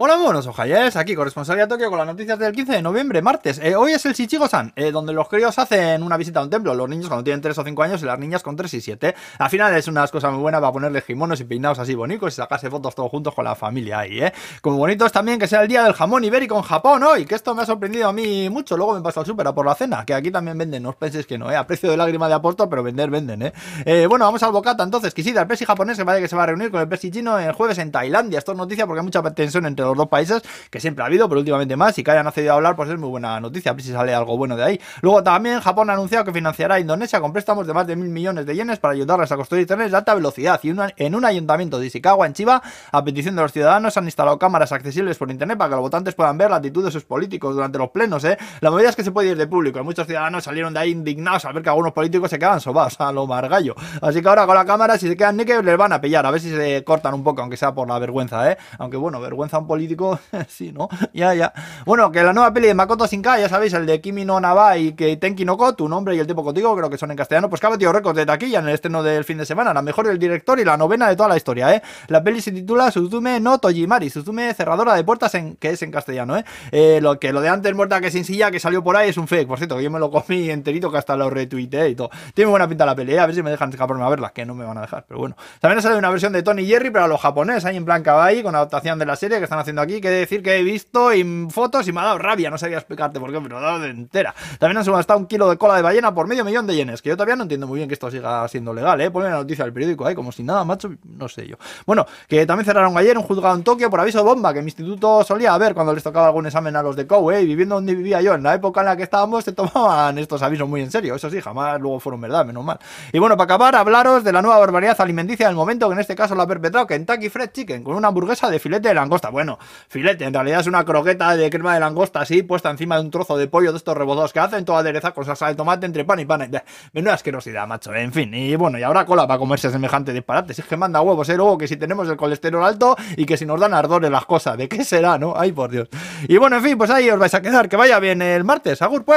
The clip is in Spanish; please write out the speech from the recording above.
Hola, buenos ojalles, aquí corresponsalía Tokio con las noticias del 15 de noviembre, martes. Eh, hoy es el Shichigo-san, eh, donde los críos hacen una visita a un templo, los niños cuando tienen 3 o 5 años y las niñas con 3 y 7. Al final es una cosa muy buena para ponerles gimonos y peinados así bonitos y sacarse fotos todos juntos con la familia ahí, ¿eh? Como bonito es también que sea el día del jamón ibérico en Japón hoy, que esto me ha sorprendido a mí mucho. Luego me paso al súper a por la cena, que aquí también venden, no os penséis que no, ¿eh? A precio de lágrima de apóstol, pero vender, venden, ¿eh? eh bueno, vamos al bocata entonces. Quisida, el presi japonés se parece que se va a reunir con el presi chino el jueves en Tailandia. Esto es noticia porque hay mucha tensión entre los dos países que siempre ha habido, pero últimamente más, y que hayan accedido a hablar, pues es muy buena noticia, a ver si sale algo bueno de ahí. Luego también Japón ha anunciado que financiará a Indonesia con préstamos de más de mil millones de yenes para ayudarles a construir trenes de alta velocidad. Y en un ayuntamiento de Ishikawa, en Chiba, a petición de los ciudadanos, han instalado cámaras accesibles por internet para que los votantes puedan ver la actitud de sus políticos durante los plenos, ¿eh? La movida es que se puede ir de público, muchos ciudadanos salieron de ahí indignados al ver que algunos políticos se quedan sobados a lo margallo. Así que ahora con la cámara, si se quedan que les van a pillar, a ver si se cortan un poco, aunque sea por la vergüenza, ¿eh? Aunque bueno, vergüenza un político, sí, ¿no? Ya, bueno, que la nueva peli de Makoto Shinkai, ya sabéis, el de Kimi no Naba y que Tenki no Ko, tu nombre y el tiempo contigo, creo que son en castellano, pues que ha batido récords de taquilla en el estreno del fin de semana, la mejor del director y la novena de toda la historia, ¿eh? La peli se titula Suzume no Tojimari, Suzume cerradora de puertas, en, que es en castellano, ¿eh? eh lo que lo de antes muerta que sin silla que salió por ahí es un fake, por cierto, yo me lo comí enterito que hasta lo retuiteé y todo. Tiene buena pinta la peli, ¿eh? a ver si me dejan escaparme a verla, que no me van a dejar, pero bueno. También ha salido una versión de Tony Jerry, pero a los japoneses, ahí en plan kawaii, con adaptación de la serie que están haciendo aquí, que decir que he visto y fotos y me ha dado rabia, no sabía explicarte por qué, pero me ha dado de entera. También han subastado un kilo de cola de ballena por medio millón de yenes, que yo todavía no entiendo muy bien que esto siga siendo legal, ¿eh? Ponme la noticia del periódico ahí, como si nada, macho, no sé yo. Bueno, que también cerraron ayer un juzgado en Tokio por aviso de bomba, que mi instituto solía ver cuando les tocaba algún examen a los de COU, ¿eh? Viviendo donde vivía yo, en la época en la que estábamos, se tomaban estos avisos muy en serio, eso sí, jamás luego fueron verdad, menos mal. Y bueno, para acabar, hablaros de la nueva barbaridad alimenticia del momento, que en este caso la ha perpetrado Kentucky Fried Chicken, con una hamburguesa de filete de langosta. Filete, en realidad es una croqueta de crema de langosta así, puesta encima de un trozo de pollo de estos rebozados que hacen, toda adereza con salsa de tomate entre pan y pan. Menuda asquerosidad, macho. En fin, y bueno, y ahora cola para comerse semejante disparate. Si es que manda huevos, ¿eh? Luego que si tenemos el colesterol alto y que si nos dan ardores las cosas, ¿de qué será, no? Ay, por Dios. Y bueno, en fin, pues ahí os vais a quedar. Que vaya bien el martes. Agur, pues.